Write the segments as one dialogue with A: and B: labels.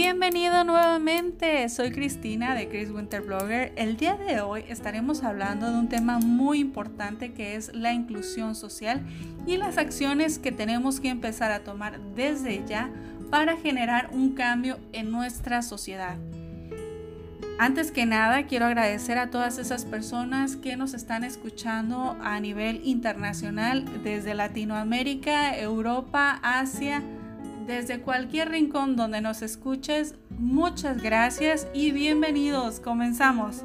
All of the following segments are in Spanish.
A: Bienvenido nuevamente, soy Cristina de Chris Winter Blogger. El día de hoy estaremos hablando de un tema muy importante que es la inclusión social y las acciones que tenemos que empezar a tomar desde ya para generar un cambio en nuestra sociedad. Antes que nada, quiero agradecer a todas esas personas que nos están escuchando a nivel internacional desde Latinoamérica, Europa, Asia, desde cualquier rincón donde nos escuches. Muchas gracias y bienvenidos. Comenzamos.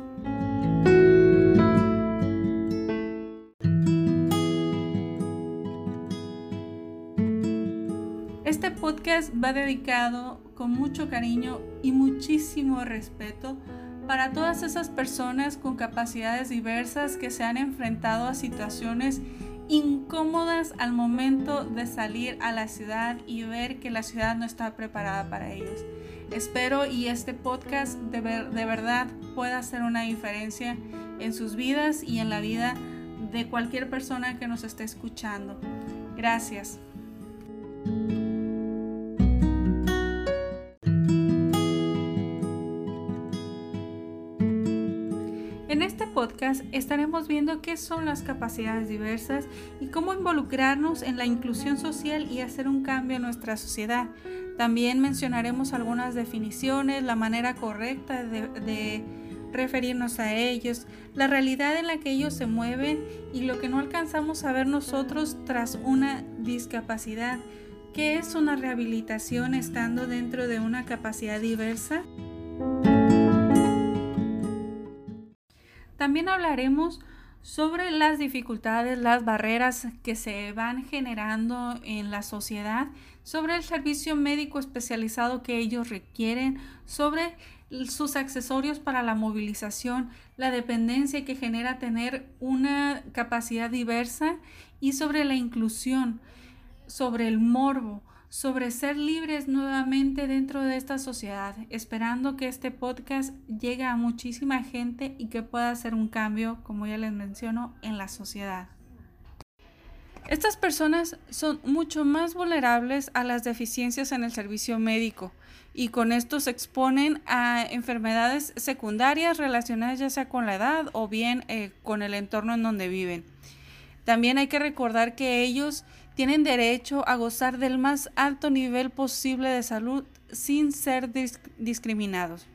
A: Este podcast va dedicado con mucho cariño y muchísimo respeto para todas esas personas con capacidades diversas que se han enfrentado a situaciones incómodas al momento de salir a la ciudad y ver que la ciudad no está preparada para ellos. Espero y este podcast de, de verdad pueda hacer una diferencia en sus vidas y en la vida de cualquier persona que nos esté escuchando. Gracias. Estaremos viendo qué son las capacidades diversas y cómo involucrarnos en la inclusión social y hacer un cambio en nuestra sociedad. También mencionaremos algunas definiciones, la manera correcta de, referirnos a ellos, la realidad en la que ellos se mueven y lo que no alcanzamos a ver nosotros tras una discapacidad. ¿Qué es una rehabilitación estando dentro de una capacidad diversa? También hablaremos sobre las dificultades, las barreras que se van generando en la sociedad, sobre el servicio médico especializado que ellos requieren, sobre sus accesorios para la movilización, la dependencia que genera tener una capacidad diversa y sobre la inclusión, sobre el morbo, sobre ser libres nuevamente dentro de esta sociedad, esperando que este podcast llegue a muchísima gente y que pueda hacer un cambio, como ya les menciono, en la sociedad. Estas personas son mucho más vulnerables a las deficiencias en el servicio médico y con esto se exponen a enfermedades secundarias relacionadas ya sea con la edad o bien eh, con el entorno en donde viven. También hay que recordar que ellos tienen derecho a gozar del más alto nivel posible de salud sin ser discriminados.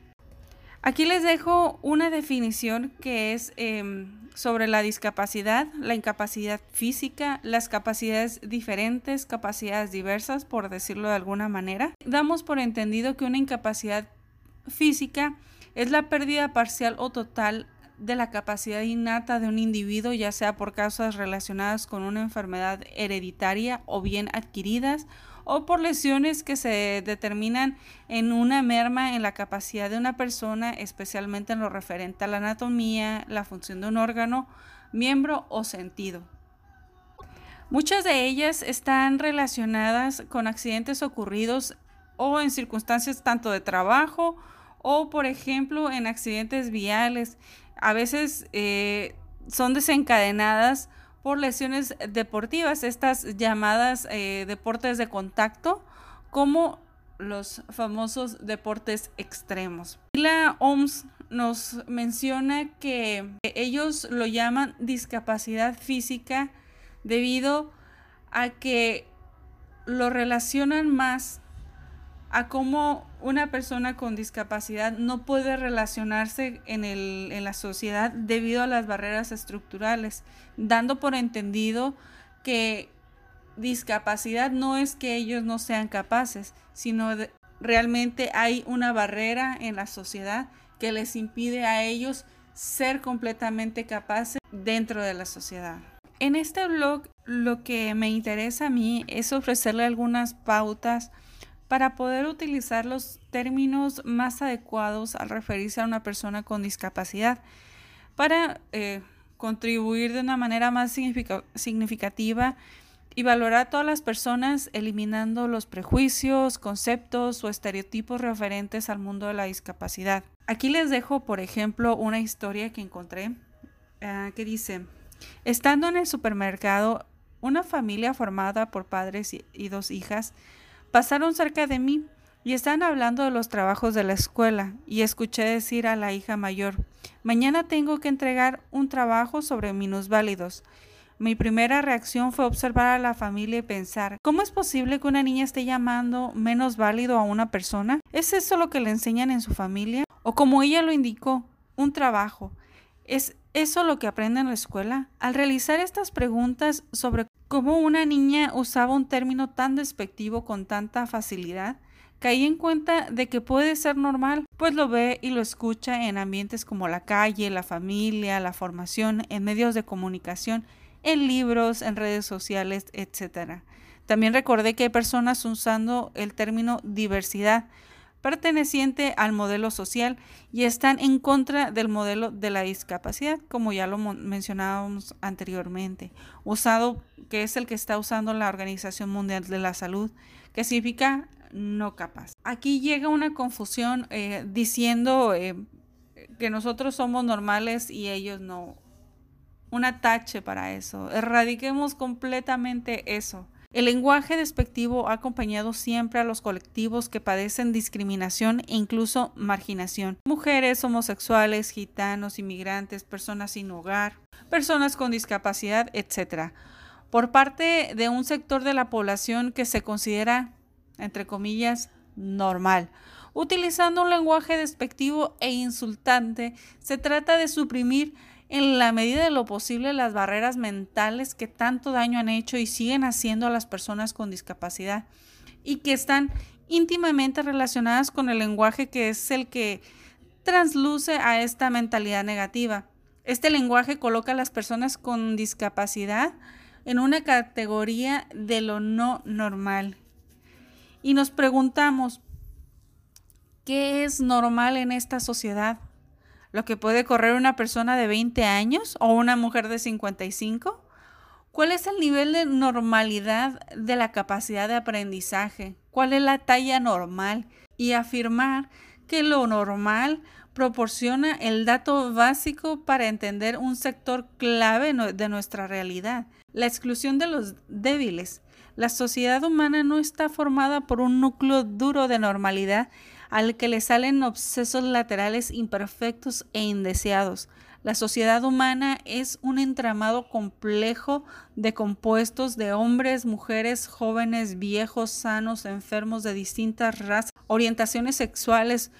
A: Aquí les dejo una definición que es em, sobre la discapacidad, la incapacidad física, las capacidades diferentes, capacidades diversas, por decirlo de alguna manera. Damos por entendido que una incapacidad física es la pérdida parcial o total de la capacidad innata de un individuo, ya sea por causas relacionadas con una enfermedad hereditaria o bien adquiridas, o por lesiones que se determinan en una merma en la capacidad de una persona, especialmente en lo referente a la anatomía, la función de un órgano, miembro o sentido. Muchas de ellas están relacionadas con accidentes ocurridos o en circunstancias tanto de trabajo o, por ejemplo, en accidentes viales a veces eh, son desencadenadas por lesiones deportivas, estas llamadas eh, deportes de contacto, como los famosos deportes extremos. La OMS nos menciona que ellos lo llaman discapacidad física debido a que lo relacionan más a cómo una persona con discapacidad no puede relacionarse en, el, en la sociedad debido a las barreras estructurales, dando por entendido que discapacidad no es que ellos no sean capaces, sino realmente hay una barrera en la sociedad que les impide a ellos ser completamente capaces dentro de la sociedad. En este blog lo que me interesa a mí es ofrecerle algunas pautas para poder utilizar los términos más adecuados al referirse a una persona con discapacidad, para eh, contribuir de una manera más significativa y valorar a todas las personas eliminando los prejuicios, conceptos o estereotipos referentes al mundo de la discapacidad. Aquí les dejo, por ejemplo, una historia que encontré ah, que dice, estando en el supermercado, una familia formada por padres y dos hijas Pasaron cerca de mí. y están hablando de los trabajos de la escuela y escuché decir a la hija mayor, mañana tengo que entregar un trabajo sobre minusválidos. Mi primera reacción fue observar a la familia y pensar, ¿cómo es posible que una niña esté llamando menos válido a una persona? ¿Es eso lo que le enseñan en su familia? O como ella lo indicó, un trabajo. ¿Es eso lo que aprende en la escuela? Al realizar estas preguntas sobre cómo una niña usaba un término tan despectivo con tanta facilidad, caí en cuenta de que puede ser normal, pues lo ve y lo escucha en ambientes como la calle, la familia, la formación, en medios de comunicación, en libros, en redes sociales, etc. También recordé que hay personas usando el término diversidad perteneciente al modelo social y están en contra del modelo de la discapacidad, como ya lo mencionábamos anteriormente, usado que es el que está usando la Organización Mundial de la Salud, que significa no capaz. Aquí llega una confusión eh, diciendo eh, que nosotros somos normales y ellos no. Un atache para eso. Erradiquemos completamente eso. El lenguaje despectivo ha acompañado siempre a los colectivos que padecen discriminación e incluso marginación. Mujeres, homosexuales, gitanos, inmigrantes, personas sin hogar, personas con discapacidad, etc. Por parte de un sector de la población que se considera entre comillas, normal. Utilizando un lenguaje despectivo e insultante, se trata de suprimir en la medida de lo posible las barreras mentales que tanto daño han hecho y siguen haciendo a las personas con discapacidad y que están íntimamente relacionadas con el lenguaje que es el que transluce a esta mentalidad negativa. Este lenguaje coloca a las personas con discapacidad en una categoría de lo no normal y nos preguntamos, ¿qué es normal en esta sociedad? ¿Lo que puede correr una persona de 20 años o una mujer de 55? ¿Cuál es el nivel de normalidad de la capacidad de aprendizaje? ¿Cuál es la talla normal? Y afirmar que lo normal proporciona el dato básico para entender un sector clave de nuestra realidad, la exclusión de los débiles, la sociedad humana no está formada por un núcleo duro de normalidad al que le salen obsesos laterales imperfectos e indeseados. La sociedad humana es un entramado complejo de compuestos de hombres, mujeres, jóvenes, viejos, sanos, enfermos de distintas razas, orientaciones sexuales,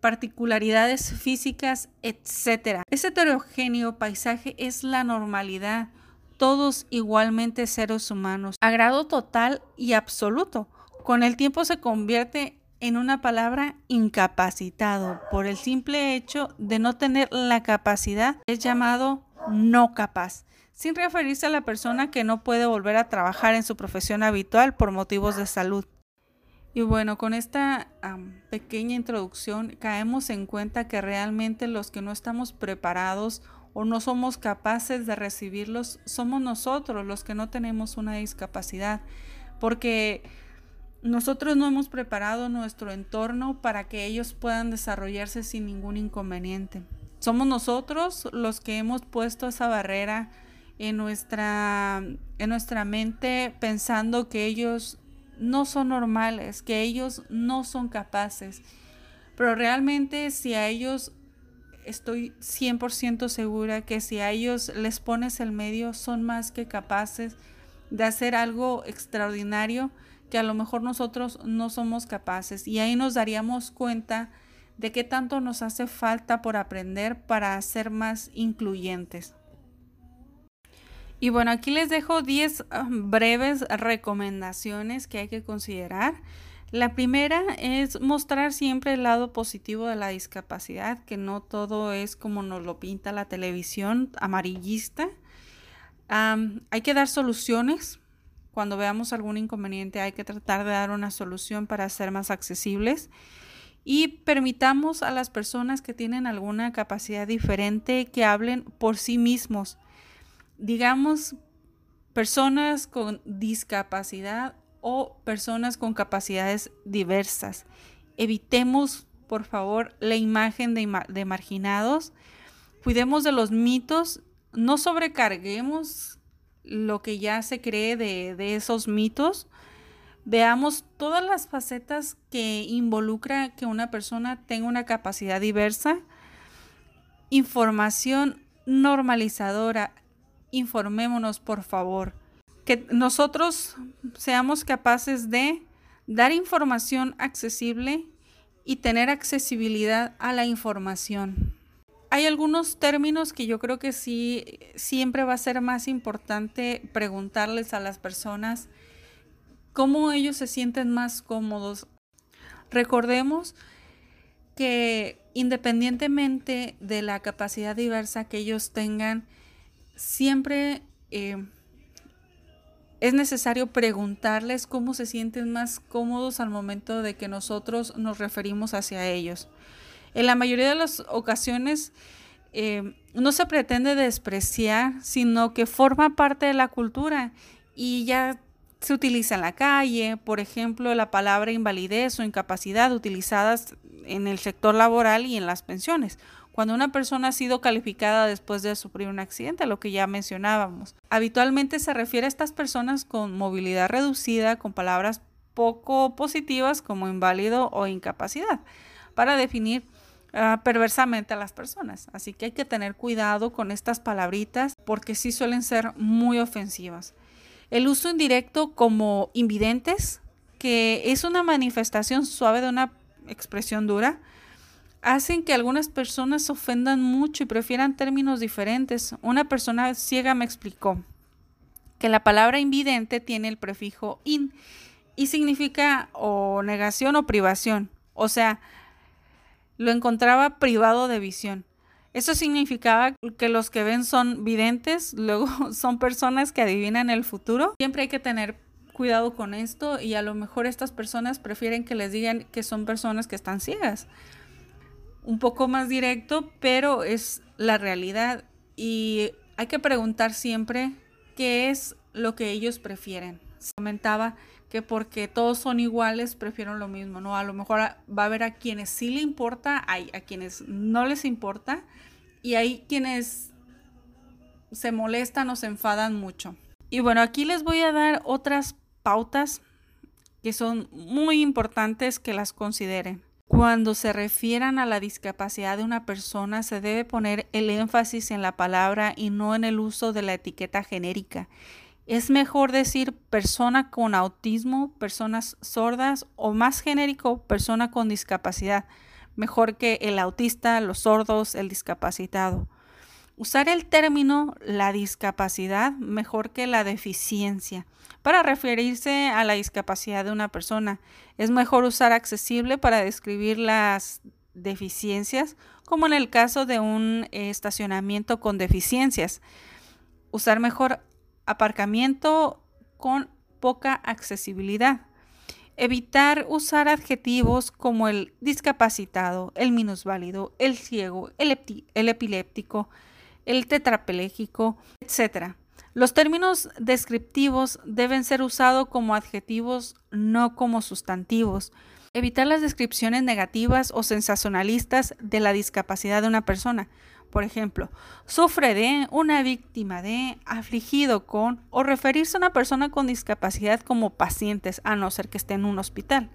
A: particularidades físicas, etc. Ese heterogéneo paisaje es la normalidad todos igualmente seres humanos, a grado total y absoluto. Con el tiempo se convierte en una palabra incapacitado por el simple hecho de no tener la capacidad, es llamado no capaz, sin referirse a la persona que no puede volver a trabajar en su profesión habitual por motivos de salud. Y bueno, con esta pequeña introducción caemos en cuenta que realmente los que no estamos preparados o no somos capaces de recibirlos, somos nosotros los que no tenemos una discapacidad, porque nosotros no hemos preparado nuestro entorno para que ellos puedan desarrollarse sin ningún inconveniente. Somos nosotros los que hemos puesto esa barrera en nuestra, en nuestra mente pensando que ellos no son normales, que ellos no son capaces. Pero realmente si a ellos estoy 100% segura que si a ellos les pones el medio, son más que capaces de hacer algo extraordinario que a lo mejor nosotros no somos capaces. Y ahí nos daríamos cuenta de qué tanto nos hace falta por aprender para ser más incluyentes. Y bueno, aquí les dejo 10 ah, breves recomendaciones que hay que considerar la primera es mostrar siempre el lado positivo de la discapacidad, que no todo es como nos lo pinta la televisión amarillista. hay que dar soluciones. Cuando veamos algún inconveniente hay que tratar de dar una solución para ser más accesibles y permitamos a las personas que tienen alguna capacidad diferente que hablen por sí mismos. Digamos, personas con discapacidad o personas con capacidades diversas. Evitemos, por favor, la imagen de, marginados. Cuidemos de los mitos. No sobrecarguemos lo que ya se cree de, de esos mitos. veamos todas las facetas que involucra que una persona tenga una capacidad diversa, información normalizadora, informémonos por favor, que nosotros seamos capaces de dar información accesible y tener accesibilidad a la información. Hay algunos términos que yo creo que sí siempre va a ser más importante preguntarles a las personas cómo ellos se sienten más cómodos. Recordemos que independientemente de la capacidad diversa que ellos tengan, siempre eh, es necesario preguntarles cómo se sienten más cómodos al momento de que nosotros nos referimos hacia ellos. En la mayoría de las ocasiones eh, no se pretende despreciar, sino que forma parte de la cultura y ya se utiliza en la calle, por ejemplo, la palabra invalidez o incapacidad utilizadas en el sector laboral y en las pensiones cuando una persona ha sido calificada después de sufrir un accidente, lo que ya mencionábamos. Habitualmente se refiere a estas personas con movilidad reducida, con palabras poco positivas como inválido o incapacidad, para definir ah, perversamente a las personas. Así que hay que tener cuidado con estas palabritas porque sí suelen ser muy ofensivas. El uso indirecto como invidentes, que es una manifestación suave de una expresión dura, hacen que algunas personas se ofendan mucho y prefieran términos diferentes. Una persona ciega me explicó que la palabra invidente tiene el prefijo in y significa o negación o privación. O sea, lo encontraba privado de visión. Eso significaba que los que ven son videntes, luego son personas que adivinan el futuro. Siempre hay que tener cuidado con esto y a lo mejor estas personas prefieren que les digan que son personas que están ciegas un poco más directo, pero es la realidad y hay que preguntar siempre qué es lo que ellos prefieren. Se comentaba que porque todos son iguales, prefieren lo mismo, ¿no? A lo mejor va a haber a quienes sí le importa, hay a quienes no les importa y hay quienes se molestan o se enfadan mucho. Y bueno, aquí les voy a dar otras pautas que son muy importantes que las consideren. Cuando se refieran a la discapacidad de una persona, se debe poner el énfasis en la palabra y no en el uso de la etiqueta genérica. Es mejor decir persona con autismo, personas sordas o más genérico, persona con discapacidad. Mejor que el autista, los sordos, el discapacitado. Usar el término la discapacidad mejor que la deficiencia para referirse a la discapacidad de una persona. Es mejor usar accesible para describir las deficiencias, como en el caso de un estacionamiento con deficiencias. Usar mejor aparcamiento con poca accesibilidad. Evitar usar adjetivos como el discapacitado, el minusválido, el ciego, el, epiléptico, el tetrapléjico, etc. Los términos descriptivos deben ser usados como adjetivos, no como sustantivos. Evitar las descripciones negativas o sensacionalistas de la discapacidad de una persona. Por ejemplo, sufre de, una víctima de, afligido con, o referirse a una persona con discapacidad como pacientes, a no ser que esté en un hospital.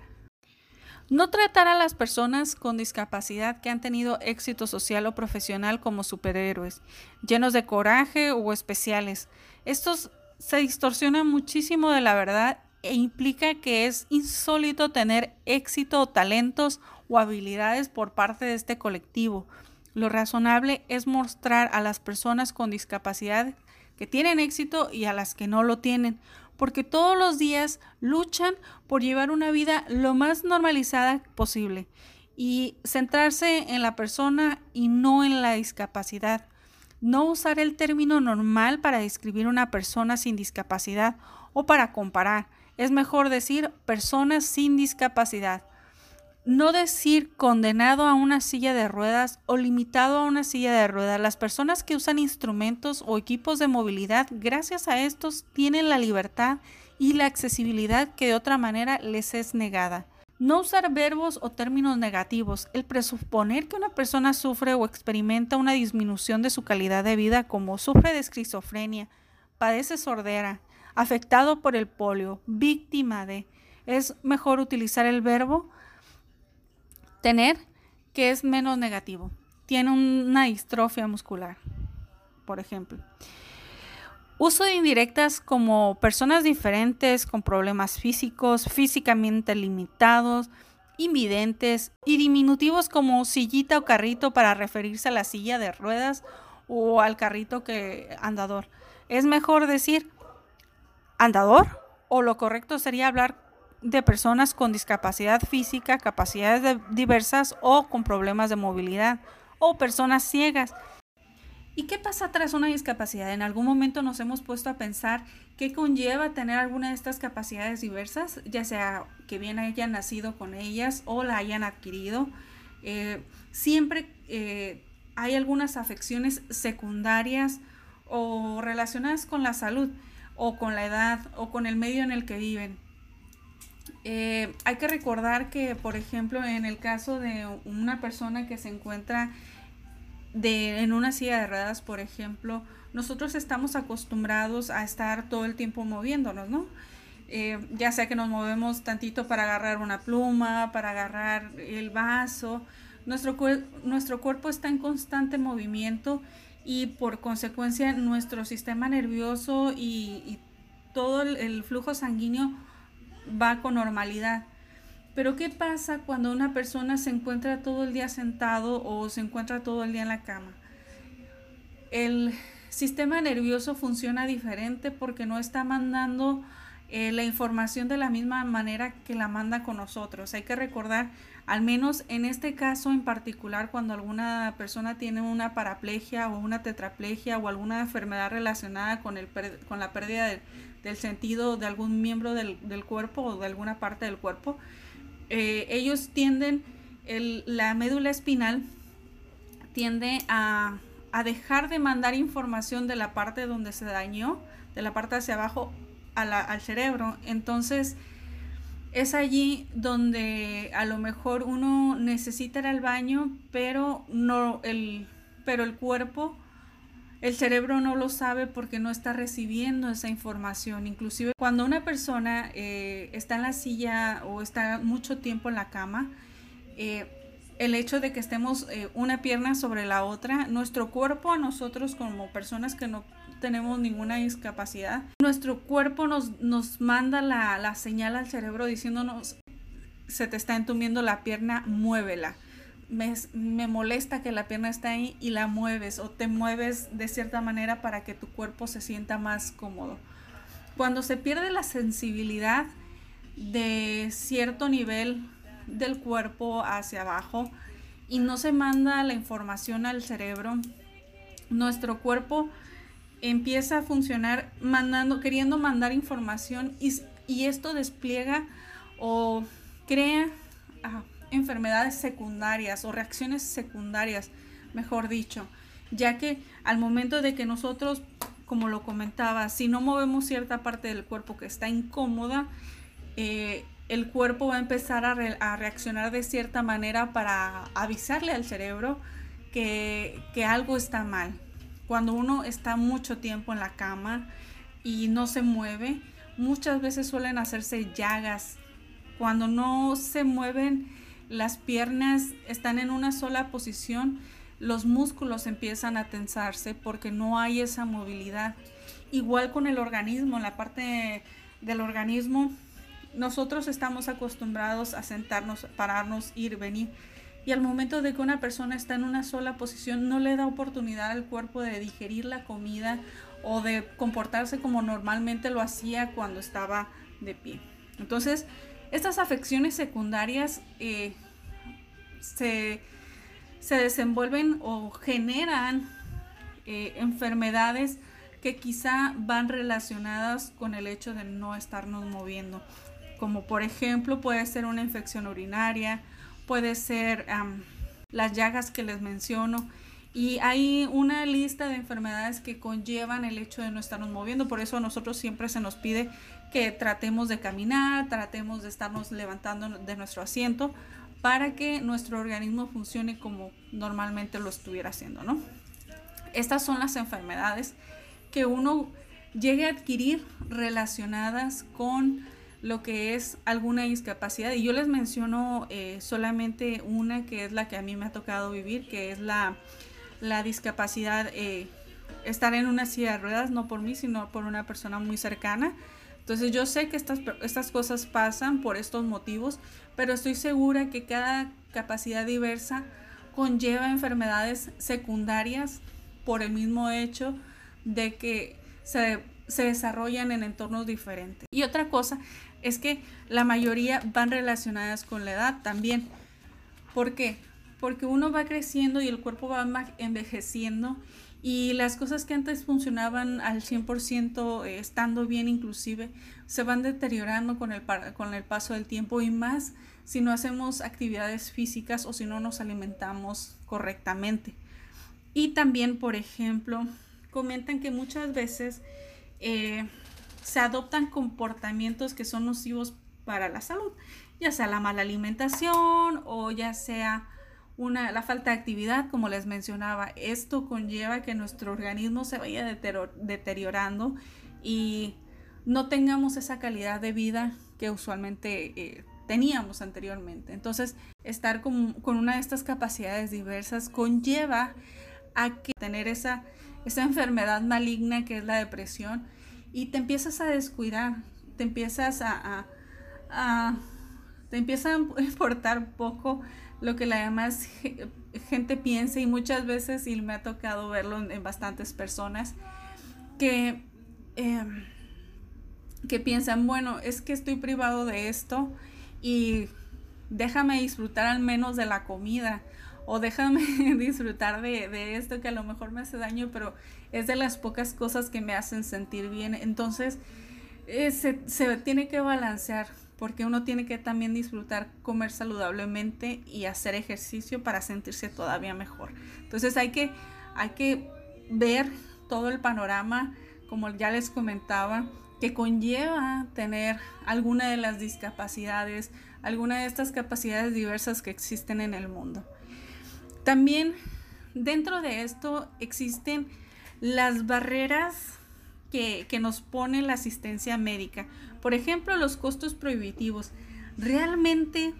A: No tratar a las personas con discapacidad que han tenido éxito social o profesional como superhéroes, llenos de coraje o especiales. Estos se distorsionan muchísimo de la verdad e implica que es insólito tener éxito o talentos o habilidades por parte de este colectivo. Lo razonable es mostrar a las personas con discapacidad que tienen éxito y a las que no lo tienen, porque todos los días luchan por llevar una vida lo más normalizada posible y centrarse en la persona y no en la discapacidad. No usar el término normal para describir una persona sin discapacidad o para comparar. Es mejor decir personas sin discapacidad. No decir condenado a una silla de ruedas o limitado a una silla de ruedas. Las personas que usan instrumentos o equipos de movilidad, gracias a estos, tienen la libertad y la accesibilidad que de otra manera les es negada. No usar verbos o términos negativos. El presuponer que una persona sufre o experimenta una disminución de su calidad de vida como sufre de esquizofrenia, padece sordera, afectado por el polio, víctima de es mejor utilizar el verbo tener, que es menos negativo. Tiene una distrofia muscular, por ejemplo. Uso de indirectas como personas diferentes con problemas físicos, físicamente limitados, invidentes y diminutivos como sillita o carrito para referirse a la silla de ruedas o al carrito que andador. Es mejor decir andador o lo correcto sería hablar de personas con discapacidad física, capacidades diversas o con problemas de movilidad o personas ciegas. ¿Y qué pasa tras una discapacidad? En algún momento nos hemos puesto a pensar qué conlleva tener alguna de estas capacidades diversas, ya sea que bien hayan nacido con ellas o la hayan adquirido. Eh, siempre eh, hay algunas afecciones secundarias o relacionadas con la salud o con la edad o con el medio en el que viven. Eh, hay que recordar que, por ejemplo, en el caso de una persona que se encuentra en una silla de ruedas, por ejemplo, nosotros estamos acostumbrados a estar todo el tiempo moviéndonos, ¿no? Eh, ya sea que nos movemos tantito para agarrar una pluma, para agarrar el vaso. Nuestro, nuestro cuerpo está en constante movimiento y por consecuencia nuestro sistema nervioso y, todo el flujo sanguíneo va con normalidad. Pero ¿qué pasa cuando una persona se encuentra todo el día sentado o se encuentra todo el día en la cama? El sistema nervioso funciona diferente porque no está mandando eh, la información de la misma manera que la manda con nosotros. Hay que recordar, al menos en este caso en particular, cuando alguna persona tiene una paraplegia o una tetraplegia o alguna enfermedad relacionada con, el, con la pérdida del sentido de algún miembro del, del cuerpo o de alguna parte del cuerpo, eh, ellos tienden, la médula espinal tiende a, dejar de mandar información de la parte donde se dañó, de la parte hacia abajo al cerebro. Entonces, es allí donde a lo mejor uno necesita ir al baño, pero no el, pero el cuerpo el cerebro no lo sabe porque no está recibiendo esa información. Inclusive cuando una persona eh, está en la silla o está mucho tiempo en la cama, eh, el hecho de que estemos eh, una pierna sobre la otra, nuestro cuerpo a nosotros como personas que no tenemos ninguna discapacidad, nuestro cuerpo nos, nos manda la, la señal al cerebro diciéndonos, se te está entumiendo la pierna, muévela me, molesta que la pierna está ahí y la mueves o te mueves de cierta manera para que tu cuerpo se sienta más cómodo. Cuando se pierde la sensibilidad de cierto nivel del cuerpo hacia abajo y no se manda la información al cerebro, nuestro cuerpo empieza a funcionar mandando, queriendo mandar información y, esto despliega o crea enfermedades secundarias o reacciones secundarias, mejor dicho, ya que al momento de que nosotros, como lo comentaba, si no movemos cierta parte del cuerpo que está incómoda, eh, el cuerpo va a empezar a, a, reaccionar de cierta manera para avisarle al cerebro que, que algo está mal. Cuando uno está mucho tiempo en la cama y no se mueve, muchas veces suelen hacerse llagas. Cuando no se mueven las piernas están en una sola posición, los músculos empiezan a tensarse porque no hay esa movilidad. Igual con el organismo, en la parte del organismo, nosotros estamos acostumbrados a sentarnos, pararnos, ir, venir. Y al momento de que una persona está en una sola posición, no le da oportunidad al cuerpo de digerir la comida o de comportarse como normalmente lo hacía cuando estaba de pie. Entonces, estas afecciones secundarias eh, se, desenvuelven o generan eh, enfermedades que quizá van relacionadas con el hecho de no estarnos moviendo. Como por ejemplo puede ser una infección urinaria, puede ser las llagas que les menciono. Y hay una lista de enfermedades que conllevan el hecho de no estarnos moviendo. Por eso a nosotros siempre se nos pide que tratemos de caminar, tratemos de estarnos levantando de nuestro asiento para que nuestro organismo funcione como normalmente lo estuviera haciendo, ¿no? Estas son las enfermedades que uno llegue a adquirir relacionadas con lo que es alguna discapacidad. Y yo les menciono eh, solamente una que es la que a mí me ha tocado vivir, que es la, la discapacidad, eh, estar en una silla de ruedas, no por mí, sino por una persona muy cercana. Entonces yo sé que estas, estas cosas pasan por estos motivos, pero estoy segura que cada capacidad diversa conlleva enfermedades secundarias por el mismo hecho de que se, se desarrollan en entornos diferentes. Y otra cosa es que la mayoría van relacionadas con la edad también. ¿Por qué? Porque uno va creciendo y el cuerpo va envejeciendo y las cosas que antes funcionaban al 100% eh, estando bien inclusive se van deteriorando con el, con el paso del tiempo y más si no hacemos actividades físicas o si no nos alimentamos correctamente. Y también, por ejemplo, comentan que muchas veces eh, se adoptan comportamientos que son nocivos para la salud, ya sea la mala alimentación o ya sea una, la falta de actividad, como les mencionaba. Esto conlleva que nuestro organismo se vaya deteriorando y no tengamos esa calidad de vida que usualmente eh, teníamos anteriormente. Entonces, estar con, con, una de estas capacidades diversas conlleva a que tener esa, esa enfermedad maligna que es la depresión y te empiezas a descuidar, te empiezas a, te empieza a importar poco lo que la demás gente piensa y muchas veces, y me ha tocado verlo en, bastantes personas, que, em, que piensan, bueno, es que estoy privado de esto y déjame disfrutar al menos de la comida o déjame disfrutar de, esto que a lo mejor me hace daño, pero es de las pocas cosas que me hacen sentir bien. Entonces, eh, se, se, tiene que balancear porque uno tiene que también disfrutar comer saludablemente y hacer ejercicio para sentirse todavía mejor. Entonces hay que, hay que ver todo el panorama, como ya les comentaba, que conlleva tener alguna de las discapacidades, alguna de estas capacidades diversas que existen en el mundo. También dentro de esto existen las barreras que, nos pone la asistencia médica. Por ejemplo, los costos prohibitivos. Realmente,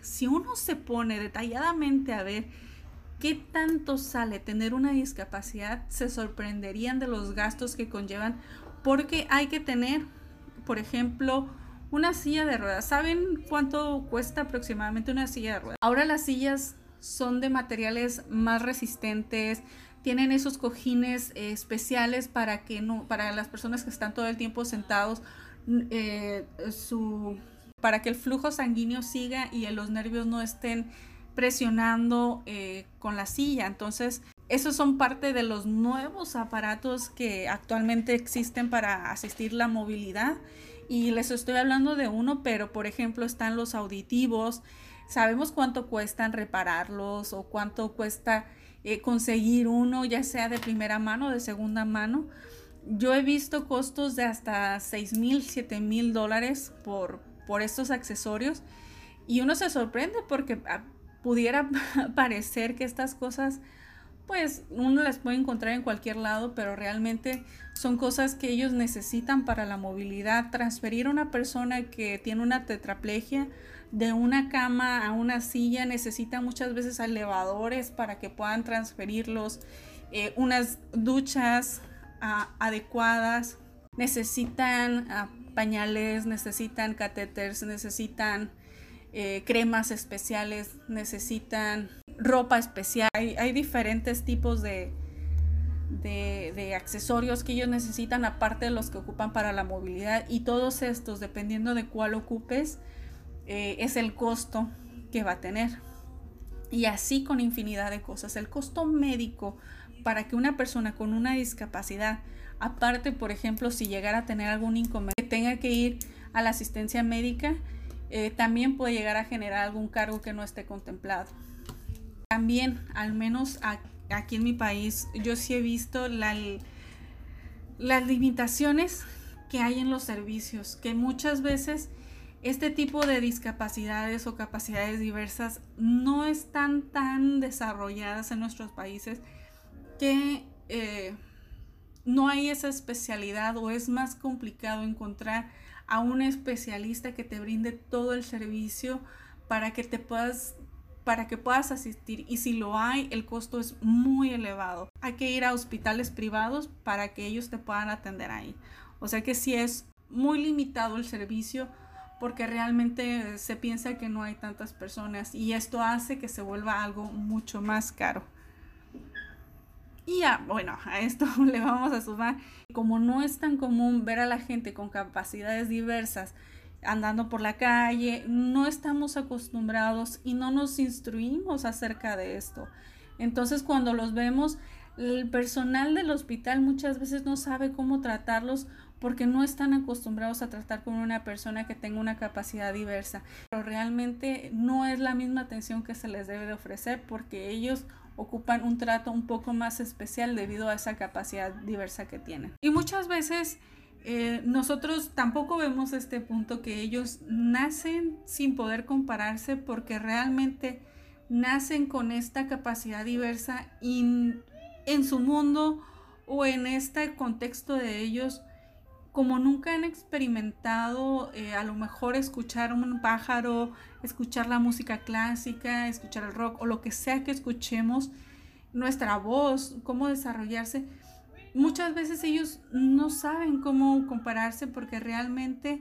A: si uno se pone detalladamente a ver qué tanto sale tener una discapacidad, se sorprenderían de los gastos que conllevan porque hay que tener, por ejemplo, una silla de ruedas. ¿Saben cuánto cuesta aproximadamente una silla de ruedas? Ahora las sillas son de materiales más resistentes, tienen esos cojines eh, especiales para que no, para las personas que están todo el tiempo sentados, eh, su, para que el flujo sanguíneo siga y los nervios no estén presionando eh, con la silla. Entonces, esos son parte de los nuevos aparatos que actualmente existen para asistir la movilidad. Y les estoy hablando de uno, pero por ejemplo están los auditivos. Sabemos cuánto cuestan repararlos o cuánto cuesta eh, conseguir uno, ya sea de primera mano o de segunda mano. Yo he visto costos de hasta 6 mil, 7 mil dólares por, por estos accesorios y uno se sorprende porque ah, pudiera parecer que estas cosas pues uno las puede encontrar en cualquier lado, pero realmente son cosas que ellos necesitan para la movilidad. Transferir a una persona que tiene una tetraplegia de una cama a una silla necesita muchas veces elevadores para que puedan transferirlos, eh, unas duchas ah, adecuadas, necesitan ah, pañales, necesitan catéteres, necesitan eh, cremas especiales, necesitan ropa especial. Hay, diferentes tipos de, de, accesorios que ellos necesitan aparte de los que ocupan para la movilidad y todos estos, dependiendo de cuál ocupes, eh, es el costo que va a tener. Y así con infinidad de cosas. El costo médico para que una persona con una discapacidad, aparte, por ejemplo, si llegara a tener algún inconveniente, tenga que ir a la asistencia médica, eh, también puede llegar a generar algún cargo que no esté contemplado. También, al menos aquí en mi país, yo sí he visto las limitaciones que hay en los servicios, que muchas veces este tipo de discapacidades o capacidades diversas no están tan desarrolladas en nuestros países que eh, no hay esa especialidad o es más complicado encontrar a un especialista que te brinde todo el servicio para que te puedas para que puedas asistir. Y si lo hay el costo es muy elevado. Hay que ir a hospitales privados para que ellos te puedan atender ahí. O sea que sí es muy limitado el servicio porque realmente se piensa que no hay tantas personas y esto hace que se vuelva algo mucho más caro y ya, bueno, a esto le vamos a sumar, como no es tan común ver a la gente con capacidades diversas andando por la calle, no estamos acostumbrados y no nos instruimos acerca de esto. Entonces cuando los vemos, el personal del hospital muchas veces no sabe cómo tratarlos porque no están acostumbrados a tratar con una persona que tenga una capacidad diversa. Pero realmente no es la misma atención que se les debe de ofrecer porque ellos ocupan un trato un poco más especial debido a esa capacidad diversa que tienen. Y muchas veces eh, nosotros tampoco vemos este punto que ellos nacen sin poder compararse porque realmente nacen con esta capacidad diversa y en su mundo o en este contexto de ellos como nunca han experimentado eh, a lo mejor escuchar un pájaro, escuchar la música clásica, escuchar el rock o lo que sea que escuchemos, nuestra voz, cómo desarrollarse, muchas veces ellos no saben cómo compararse porque realmente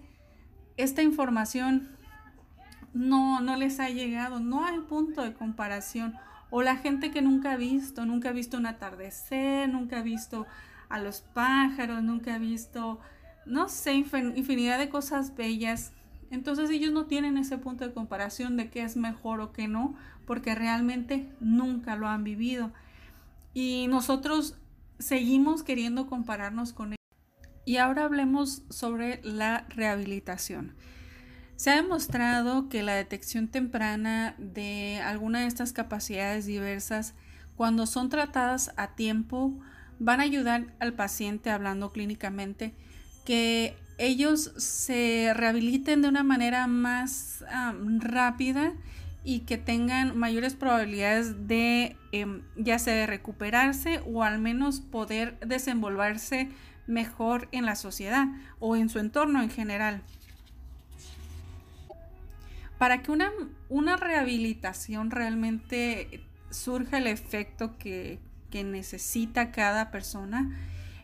A: esta información no, no les ha llegado, no hay punto de comparación. O la gente que nunca ha visto, nunca ha visto un atardecer, nunca ha visto a los pájaros, nunca ha visto no sé, infinidad de cosas bellas. Entonces ellos no tienen ese punto de comparación de qué es mejor o qué no, porque realmente nunca lo han vivido. Y nosotros seguimos queriendo compararnos con ellos. Y ahora hablemos sobre la rehabilitación. Se ha demostrado que la detección temprana de alguna de estas capacidades diversas, cuando son tratadas a tiempo, van a ayudar al paciente, hablando clínicamente, que ellos se rehabiliten de una manera más rápida y que tengan mayores probabilidades de em, ya sea de recuperarse o al menos poder desenvolverse mejor en la sociedad o en su entorno en general. Para que una, una rehabilitación realmente surja el efecto que, que necesita cada persona,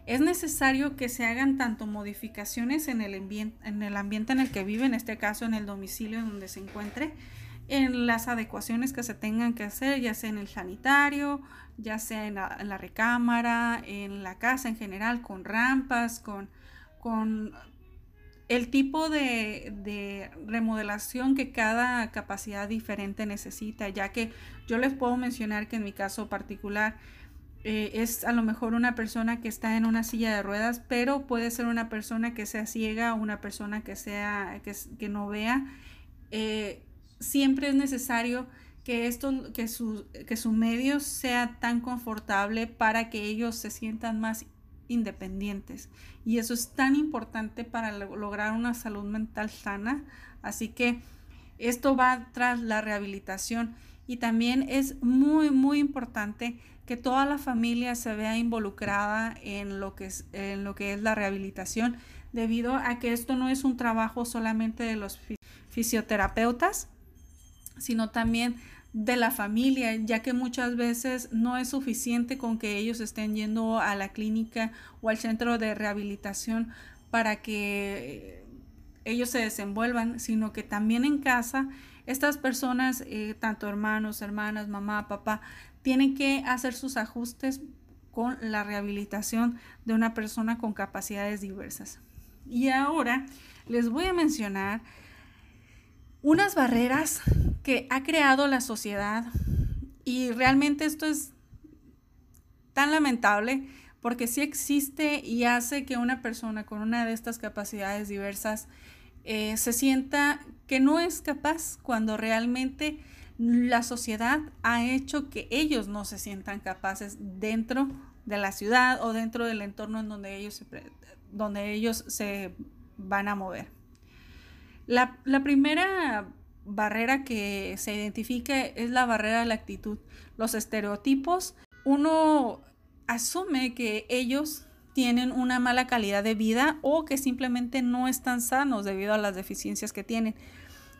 A: es necesario que se hagan tanto modificaciones en el, en el ambiente en el que vive, en este caso en el domicilio donde se encuentre, en las adecuaciones que se tengan que hacer, ya sea en el sanitario, ya sea en la, recámara, en la casa en general, con rampas, con, con el tipo de, remodelación que cada capacidad diferente necesita, ya que yo les puedo mencionar que en mi caso particular, eh, es a lo mejor una persona que está en una silla de ruedas, pero puede ser una persona que sea ciega o una persona que sea que, que no vea. Eh, siempre es necesario que esto, que su, que su medio sea tan confortable para que ellos se sientan más independientes. Y eso es tan importante para lograr una salud mental sana. Así que esto va tras la rehabilitación y también es muy, muy importante que toda la familia se vea involucrada en lo que es, en lo que es la rehabilitación, debido a que esto no es un trabajo solamente de los fisioterapeutas, sino también de la familia, ya que muchas veces no es suficiente con que ellos estén yendo a la clínica o al centro de rehabilitación para que ellos se desenvuelvan, sino que también en casa estas personas, eh, tanto hermanos, hermanas, mamá, papá, tienen que hacer sus ajustes con la rehabilitación de una persona con capacidades diversas. Y ahora les voy a mencionar unas barreras que ha creado la sociedad y realmente esto es tan lamentable porque sí existe y hace que una persona con una de estas capacidades diversas eh, se sienta que no es capaz cuando realmente la sociedad ha hecho que ellos no se sientan capaces dentro de la ciudad o dentro del entorno en donde ellos se, donde ellos se van a mover. La, la primera barrera que se identifica es la barrera de la actitud. Los estereotipos, uno asume que ellos tienen una mala calidad de vida o que simplemente no están sanos debido a las deficiencias que tienen.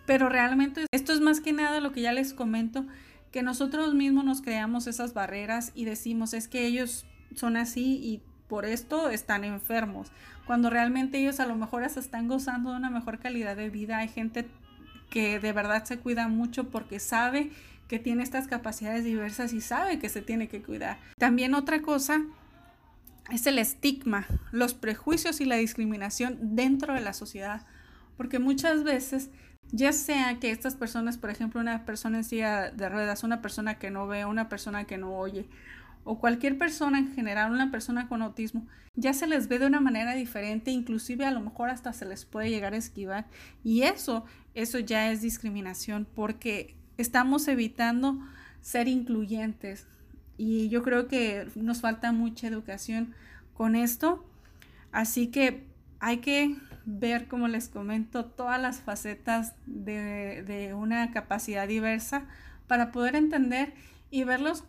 A: Pero realmente esto es más que nada lo que ya les comento, que nosotros mismos nos creamos esas barreras y decimos es que ellos son así y por esto están enfermos, cuando realmente ellos a lo mejor hasta están gozando de una mejor calidad de vida. Hay gente que de verdad se cuida mucho porque sabe que tiene estas capacidades diversas y sabe que se tiene que cuidar. También otra cosa es el estigma, los prejuicios y la discriminación dentro de la sociedad, porque muchas veces ya sea que estas personas, por ejemplo, una persona en silla de ruedas, una persona que no ve, una persona que no oye, o cualquier persona en general, una persona con autismo, ya se les ve de una manera diferente, inclusive a lo mejor hasta se les puede llegar a esquivar. Y eso, eso ya es discriminación porque estamos evitando ser incluyentes. Y yo creo que nos falta mucha educación con esto. Así que hay que ver, como les comento, todas las facetas de, de una capacidad diversa para poder entender y verlos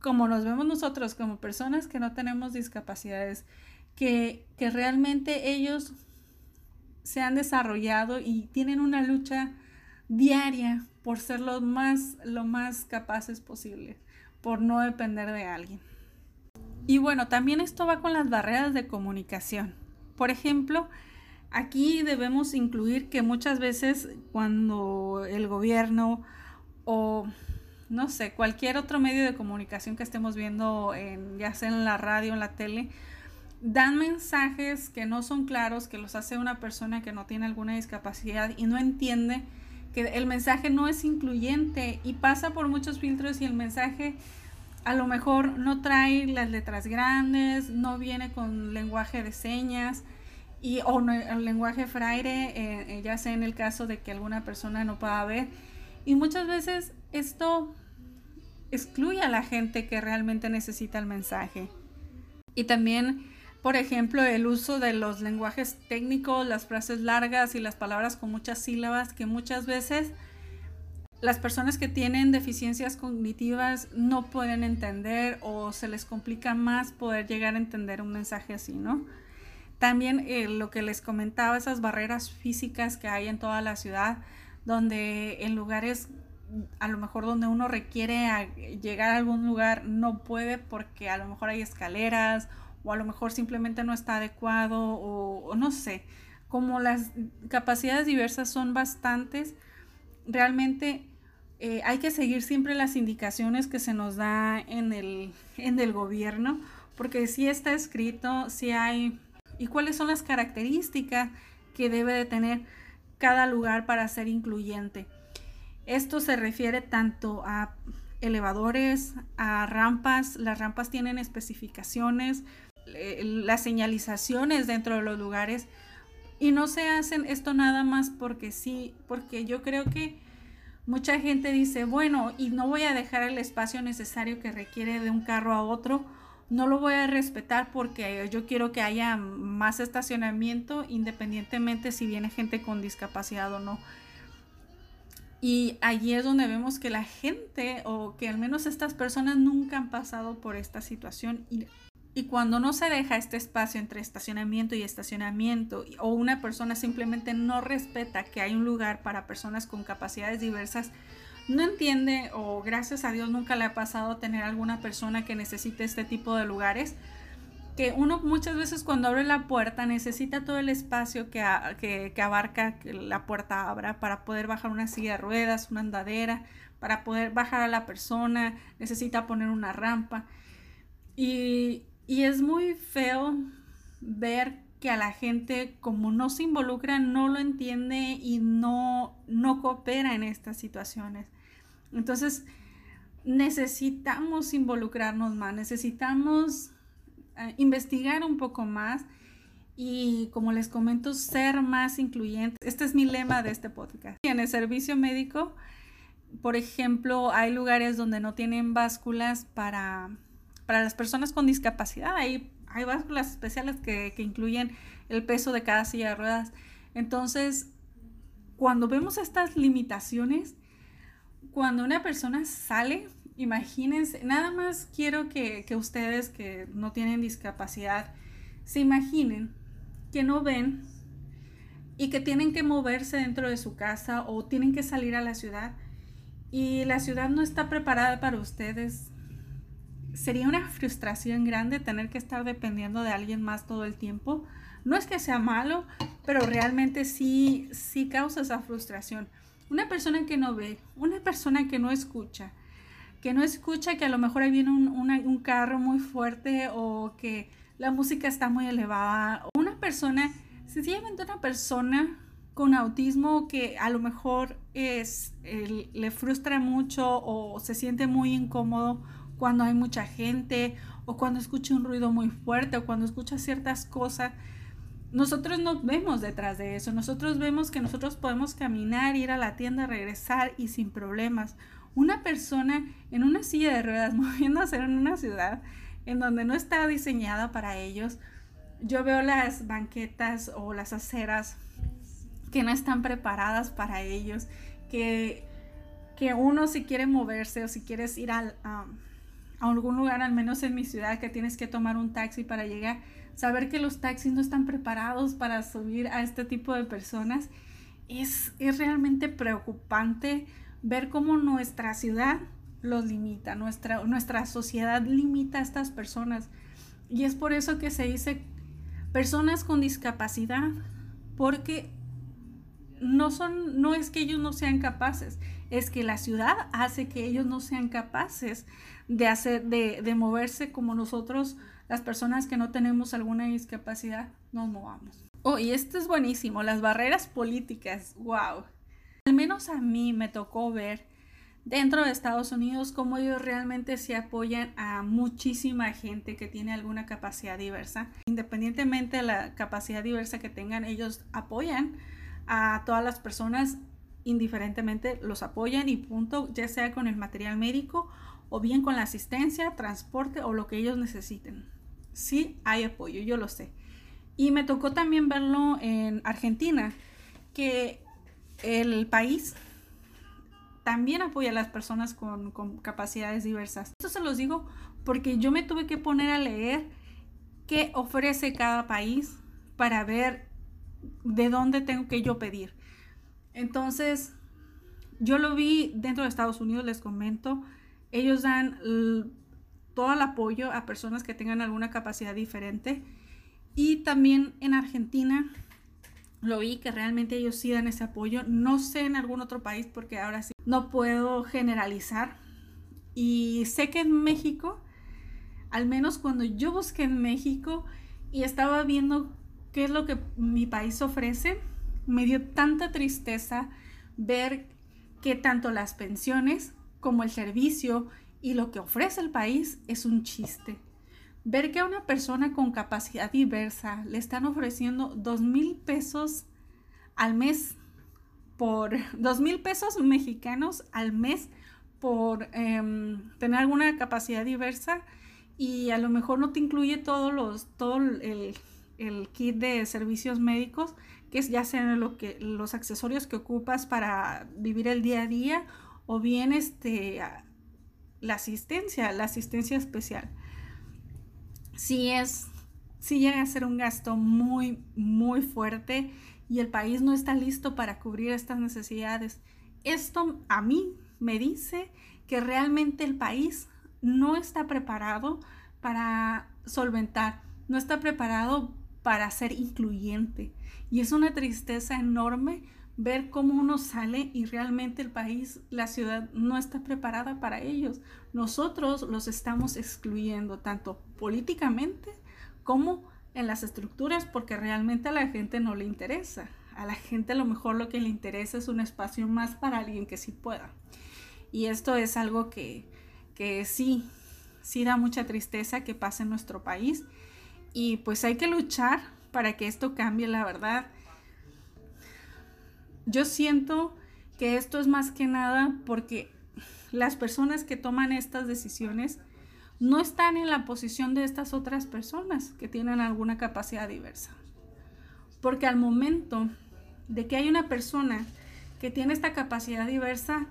A: como nos vemos nosotros, como personas que no tenemos discapacidades, que, que realmente ellos se han desarrollado y tienen una lucha diaria por ser lo más, lo más capaces posible, por no depender de alguien. Y bueno, también esto va con las barreras de comunicación. Por ejemplo, aquí debemos incluir que muchas veces cuando el gobierno o no sé, cualquier otro medio de comunicación que estemos viendo, en, ya sea en la radio, en la tele, dan mensajes que no son claros, que los hace una persona que no tiene alguna discapacidad y no entiende que el mensaje no es incluyente y pasa por muchos filtros y el mensaje a lo mejor no trae las letras grandes, no viene con lenguaje de señas y o el lenguaje fraire, eh, ya sea en el caso de que alguna persona no pueda ver. Y muchas veces esto excluye a la gente que realmente necesita el mensaje. Y también, por ejemplo, el uso de los lenguajes técnicos, las frases largas y las palabras con muchas sílabas que muchas veces las personas que tienen deficiencias cognitivas no pueden entender o se les complica más poder llegar a entender un mensaje así, ¿no? También eh, lo que les comentaba, esas barreras físicas que hay en toda la ciudad, donde en lugares a lo mejor donde uno requiere llegar a algún lugar no puede porque a lo mejor hay escaleras o a lo mejor simplemente no está adecuado o, no sé. Como las capacidades diversas son bastantes, realmente eh, hay que seguir siempre las indicaciones que se nos da en el, en el gobierno, porque si está escrito, si hay, y cuáles son las características que debe de tener cada lugar para ser incluyente. Esto se refiere tanto a elevadores, a rampas. Las rampas tienen especificaciones, eh, las señalizaciones dentro de los lugares y no se hacen esto nada más porque sí, porque yo creo que mucha gente dice, bueno, y no voy a dejar el espacio necesario que requiere de un carro a otro, no lo voy a respetar porque yo quiero que haya más estacionamiento independientemente si viene gente con discapacidad o no. Y allí es donde vemos que la gente o que al menos estas personas nunca han pasado por esta situación y, y cuando no se deja este espacio entre estacionamiento y estacionamiento o una persona simplemente no respeta que hay un lugar para personas con capacidades diversas, no entiende o gracias a Dios nunca le ha pasado tener alguna persona que necesite este tipo de lugares, que uno muchas veces cuando abre la puerta necesita todo el espacio que, que, abarca que la puerta abra para poder bajar una silla de ruedas, una andadera, para poder bajar a la persona, necesita poner una rampa. Y, y es muy feo ver que a la gente como no se involucra, no lo entiende y no, no coopera en estas situaciones. Entonces, necesitamos involucrarnos más, necesitamos investigar un poco más y como les comento, ser más incluyente. Este es mi lema de este podcast. En el servicio médico, por ejemplo, hay lugares donde no tienen básculas para, para las personas con discapacidad. Hay, hay básculas especiales que, que incluyen el peso de cada silla de ruedas. Entonces, cuando vemos estas limitaciones, cuando una persona sale Imagínense, nada más quiero que, ustedes que no tienen discapacidad se imaginen que no ven y que tienen que moverse dentro de su casa o tienen que salir a la ciudad y la ciudad no está preparada para ustedes. Sería una frustración grande tener que estar dependiendo de alguien más todo el tiempo. No es que sea malo, pero realmente sí, sí causa esa frustración. Una persona que no ve, una persona que no escucha, que no escucha que a lo mejor ahí viene un, un carro muy fuerte o que la música está muy elevada. Una persona, sencillamente una persona con autismo que a lo mejor es, le frustra mucho o se siente muy incómodo cuando hay mucha gente o cuando escucha un ruido muy fuerte o cuando escucha ciertas cosas. Nosotros no vemos detrás de eso, nosotros vemos que nosotros podemos caminar, ir a la tienda, regresar y sin problemas. Una persona en una silla de ruedas moviéndose en una ciudad en donde no está diseñada para ellos. Yo veo las banquetas o las aceras que no están preparadas para ellos, que, que uno si quiere moverse o si quieres ir a, a algún lugar, al menos en mi ciudad, que tienes que tomar un taxi para llegar, saber que los taxis no están preparados para subir a este tipo de personas, es, es realmente preocupante ver cómo nuestra ciudad los limita, nuestra, nuestra sociedad limita a estas personas. Y es por eso que se dice personas con discapacidad, porque no son, no es que ellos no sean capaces, es que la ciudad hace que ellos no sean capaces de hacer, de, de moverse como nosotros, las personas que no tenemos alguna discapacidad, nos movamos. Oh, y esto es buenísimo, las barreras políticas, wow. Al menos a mí me tocó ver dentro de Estados Unidos, cómo ellos realmente se apoyan a muchísima gente que tiene alguna capacidad diversa. Independientemente de la capacidad diversa que tengan, ellos apoyan a todas las personas, indiferentemente los apoyan y punto, ya sea con el material médico o bien con la asistencia, transporte o lo que ellos necesiten. Sí hay apoyo, yo lo sé. Y me tocó también verlo en Argentina, que el país también apoya a las personas con, capacidades diversas. Esto se los digo porque yo me tuve que poner a leer qué ofrece cada país para ver de dónde tengo que yo pedir. Entonces, yo lo vi dentro de Estados Unidos, les comento, ellos dan todo el apoyo a personas que tengan alguna capacidad diferente. Y también en Argentina lo vi que realmente ellos sí dan ese apoyo. No sé en algún otro país porque ahora sí no puedo generalizar. Y sé que en México, al menos cuando yo busqué en México y estaba viendo qué es lo que mi país ofrece, me dio tanta tristeza ver que tanto las pensiones como el servicio y lo que ofrece el país es un chiste. Ver que a una persona con capacidad diversa le están ofreciendo dos mil pesos al mes por dos mil pesos mexicanos al mes por em, tener alguna capacidad diversa y a lo mejor no te incluye todos los todo el, el kit de servicios médicos que es ya sean lo que los accesorios que ocupas para vivir el día a día o bien este la asistencia la asistencia especial sí es, sí llega a ser un gasto muy, muy fuerte y el país no está listo para cubrir estas necesidades. Esto a mí me dice que realmente el país no está preparado para solventar, no está preparado para ser incluyente. Y es una tristeza enorme ver cómo uno sale y realmente el país, la ciudad no está preparada para ellos. Nosotros los estamos excluyendo tanto políticamente como en las estructuras porque realmente a la gente no le interesa. A la gente a lo mejor lo que le interesa es un espacio más para alguien que sí pueda. Y esto es algo que, que sí, sí da mucha tristeza que pase en nuestro país. Y pues hay que luchar para que esto cambie, la verdad yo siento que esto es más que nada porque las personas que toman estas decisiones no están en la posición de estas otras personas que tienen alguna capacidad diversa. Porque al momento de que hay una persona que tiene esta capacidad diversa,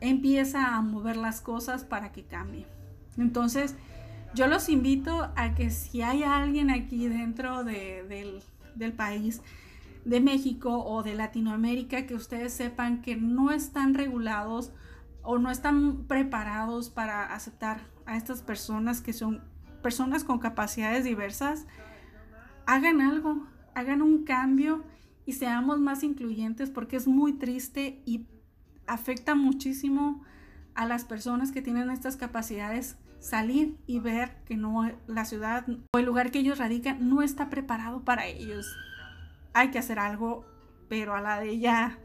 A: empieza a mover las cosas para que cambie. Entonces, yo los invito a que si hay alguien aquí dentro del, país, de México o de Latinoamérica, que ustedes sepan que no están regulados o no están preparados para aceptar a estas personas que son personas con capacidades diversas, hagan algo, hagan un cambio y seamos más incluyentes porque es muy triste y afecta muchísimo a las personas que tienen estas capacidades salir y ver que no la ciudad o el lugar que ellos radican no está preparado para ellos. Hay que hacer algo, pero a la de ya.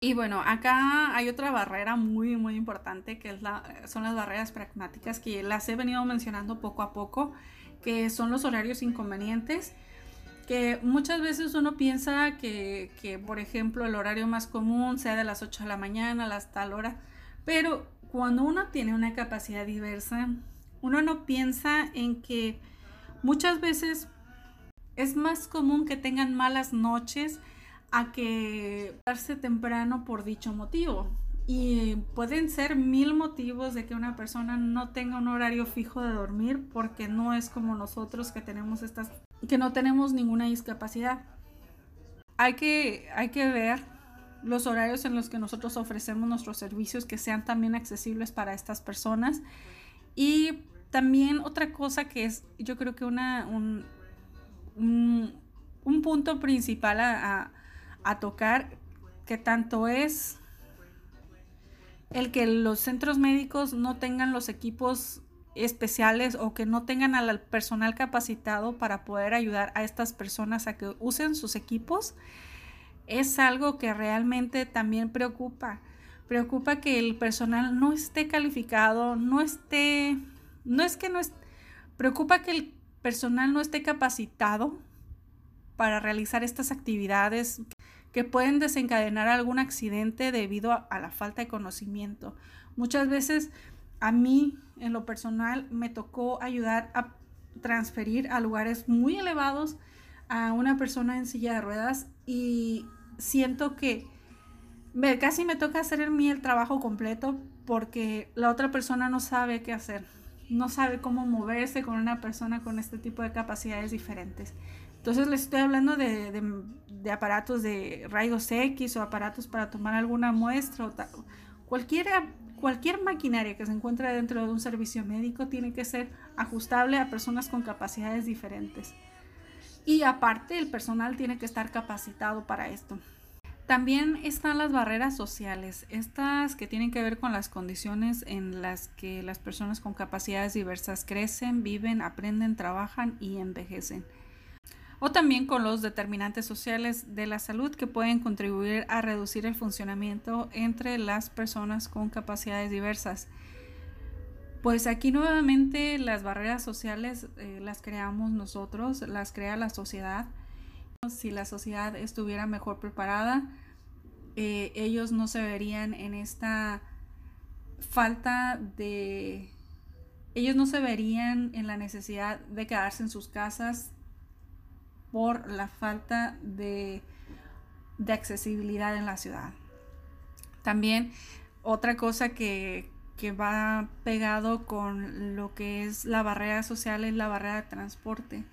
A: Y bueno, acá hay otra barrera muy, muy importante que es la, son las barreras pragmáticas que las he venido mencionando poco a poco, que son los horarios inconvenientes que muchas veces uno piensa que, que, por ejemplo, el horario más común sea de las 8 de la mañana a las tal hora, pero cuando uno tiene una capacidad diversa, uno no piensa en que muchas veces es más común que tengan malas noches a que darse temprano por dicho motivo. Y pueden ser mil motivos de que una persona no tenga un horario fijo de dormir porque no es como nosotros que tenemos estas que no tenemos ninguna discapacidad. Hay que, hay que ver los horarios en los que nosotros ofrecemos nuestros servicios que sean también accesibles para estas personas. Y también otra cosa que es, yo creo que una, un, un, punto principal a, a, tocar, que tanto es el que los centros médicos no tengan los equipos especiales o que no tengan al personal capacitado para poder ayudar a estas personas a que usen sus equipos es algo que realmente también preocupa. Preocupa que el personal no esté calificado, no esté, no es que no es, preocupa que el personal no esté capacitado para realizar estas actividades que pueden desencadenar algún accidente debido a, a la falta de conocimiento. Muchas veces a mí, en lo personal, me tocó ayudar a transferir a lugares muy elevados a una persona en silla de ruedas y siento que me, casi me toca hacer en mí el trabajo completo porque la otra persona no sabe qué hacer, no sabe cómo moverse con una persona con este tipo de capacidades diferentes. Entonces les estoy hablando de, de, aparatos de rayos X o aparatos para tomar alguna muestra o cualquiera, cualquier maquinaria que se encuentre dentro de un servicio médico tiene que ser ajustable a personas con capacidades diferentes. Y aparte el personal tiene que estar capacitado para esto. También están las barreras sociales, estas que tienen que ver con las condiciones en las que las personas con capacidades diversas crecen, viven, aprenden, trabajan y envejecen. O también con los determinantes sociales de la salud que pueden contribuir a reducir el funcionamiento entre las personas con capacidades diversas. Pues aquí nuevamente las barreras sociales eh, las creamos nosotros, las crea la sociedad. Si la sociedad estuviera mejor preparada, eh, ellos no se verían en esta falta de... Ellos no se verían en la necesidad de quedarse en sus casas por la falta de, de accesibilidad en la ciudad. También otra cosa que, que va pegado con lo que es la barrera social es la barrera de transporte.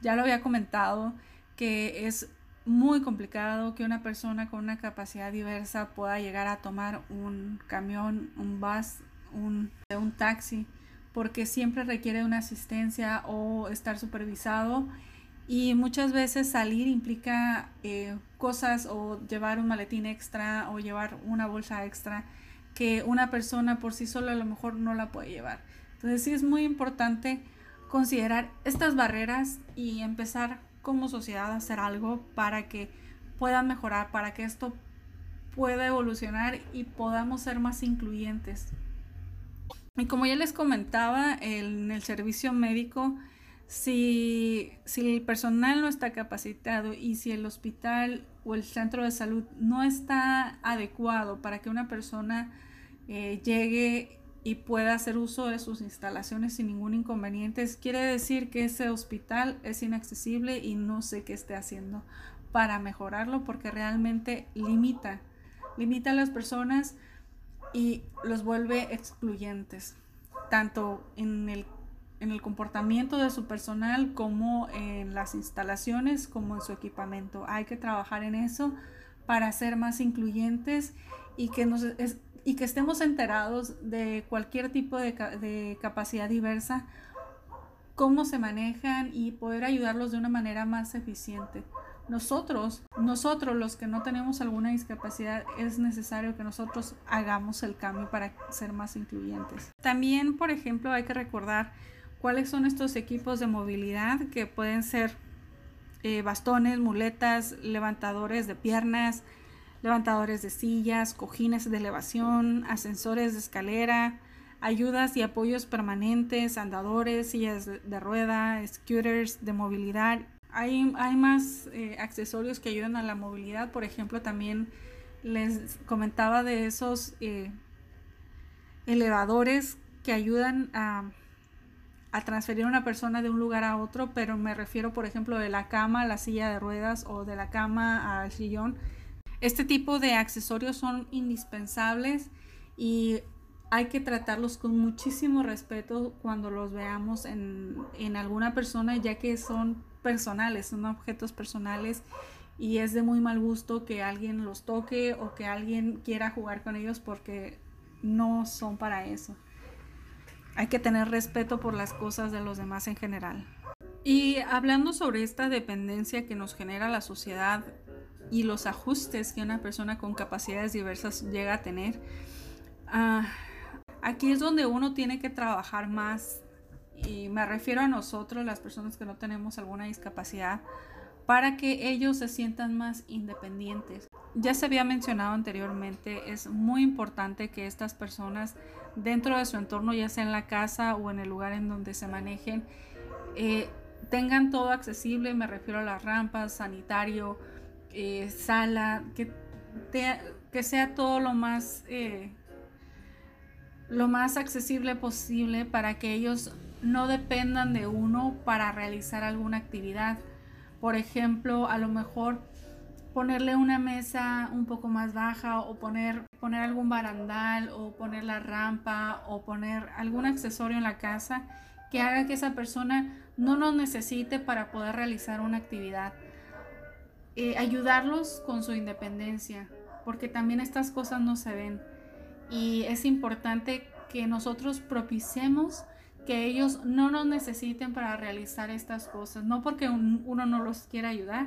A: Ya lo había comentado que es muy complicado que una persona con una capacidad diversa pueda llegar a tomar un camión, un bus, un, un taxi, porque siempre requiere una asistencia o estar supervisado y muchas veces salir implica eh, cosas o llevar un maletín extra o llevar una bolsa extra que una persona por sí sola a lo mejor no la puede llevar. Entonces sí es muy importante considerar estas barreras y empezar como sociedad hacer algo para que puedan mejorar, para que esto pueda evolucionar y podamos ser más incluyentes. Y como ya les comentaba, en el servicio médico, si, si el personal no está capacitado y si el hospital o el centro de salud no está adecuado para que una persona eh, llegue y pueda hacer uso de sus instalaciones sin ningún inconveniente, quiere decir que ese hospital es inaccesible y no sé qué esté haciendo para mejorarlo porque realmente limita, limita a las personas y los vuelve excluyentes, tanto en el en el comportamiento de su personal, como en las instalaciones, como en su equipamiento. Hay que trabajar en eso para ser más incluyentes y que, nos, y que estemos enterados de cualquier tipo de, de capacidad diversa, cómo se manejan y poder ayudarlos de una manera más eficiente nosotros, nosotros los que no tenemos alguna discapacidad, es necesario que nosotros hagamos el cambio para ser más incluyentes. También, por ejemplo, hay que recordar cuáles son estos equipos de movilidad que pueden ser eh, bastones, muletas, levantadores de piernas, levantadores de sillas, cojines de elevación, ascensores de escalera, ayudas y apoyos permanentes, andadores, sillas de rueda, scooters de movilidad hay, más eh, accesorios que ayudan a la movilidad. Por ejemplo, también les comentaba de esos eh, elevadores que ayudan a, a, transferir a una persona de un lugar a otro, pero me refiero, por ejemplo, de la cama a la silla de ruedas o de la cama al sillón. Este tipo de accesorios son indispensables y hay que tratarlos con muchísimo respeto cuando los veamos en, en alguna persona, ya que son personales, son objetos personales y es de muy mal gusto que alguien los toque o que alguien quiera jugar con ellos porque no son para eso. Hay que tener respeto por las cosas de los demás en general. Y hablando sobre esta dependencia que nos genera la sociedad y los ajustes que una persona con capacidades diversas llega a tener, ah, aquí es donde uno tiene que trabajar más y me refiero a nosotros, las personas que no tenemos alguna discapacidad, para que ellos se sientan más independientes. Ya se había mencionado anteriormente, es muy importante que estas personas dentro de su entorno, ya sea en la casa o en el lugar en donde se manejen, eh, tengan todo accesible, me refiero a las rampas, sanitario, eh, sala, que, sea todo lo más, eh, lo más accesible posible para que ellos no dependan de uno para realizar alguna actividad. Por ejemplo, a lo mejor ponerle una mesa un poco más baja o poner, poner algún barandal o poner la rampa o poner algún accesorio en la casa que haga que esa persona no nos necesite para poder realizar una actividad. Eh, ayudarlos con su independencia, porque también estas cosas no se ven. Y es importante que nosotros propiciemos que ellos no nos necesiten para realizar estas cosas, no porque uno no los quiera ayudar,